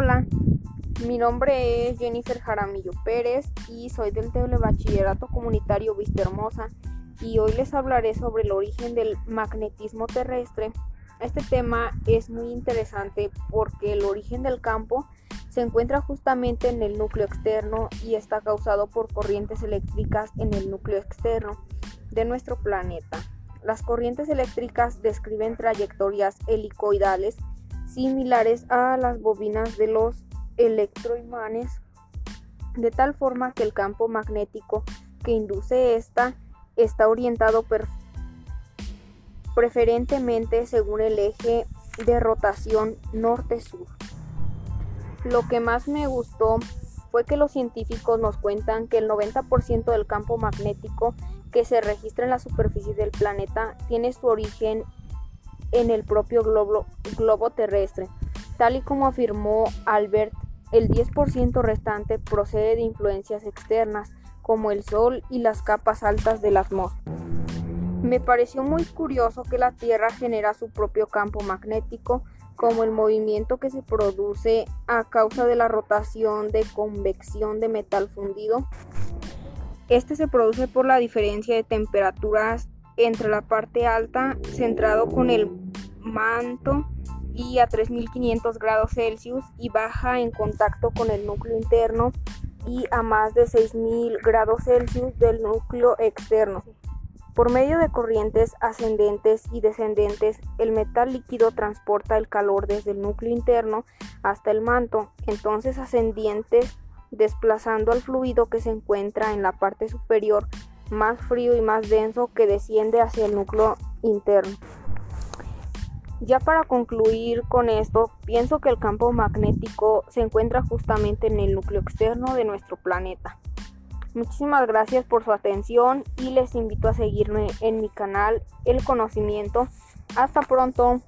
Hola, mi nombre es Jennifer Jaramillo Pérez y soy del Telebachillerato Comunitario Vista Hermosa y hoy les hablaré sobre el origen del magnetismo terrestre. Este tema es muy interesante porque el origen del campo se encuentra justamente en el núcleo externo y está causado por corrientes eléctricas en el núcleo externo de nuestro planeta. Las corrientes eléctricas describen trayectorias helicoidales similares a las bobinas de los electroimanes, de tal forma que el campo magnético que induce esta está orientado preferentemente según el eje de rotación norte-sur. Lo que más me gustó fue que los científicos nos cuentan que el 90% del campo magnético que se registra en la superficie del planeta tiene su origen en el propio globo, terrestre. Tal y como afirmó Albert, el 10% restante procede de influencias externas, como el Sol y las capas altas de la atmósfera. Me pareció muy curioso que la Tierra genera su propio campo magnético, como el movimiento que se produce a causa de la rotación de convección de metal fundido. Este se produce por la diferencia de temperaturas entre la parte alta, centrado con el manto y a 3500 grados Celsius y baja en contacto con el núcleo interno y a más de 6000 grados Celsius del núcleo externo. Por medio de corrientes ascendentes y descendentes, el metal líquido transporta el calor desde el núcleo interno hasta el manto, entonces ascendientes desplazando al fluido que se encuentra en la parte superior más frío y más denso que desciende hacia el núcleo interno. Ya para concluir con esto, pienso que el campo magnético se encuentra justamente en el núcleo externo de nuestro planeta. Muchísimas gracias por su atención y les invito a seguirme en mi canal El Conocimiento. Hasta pronto.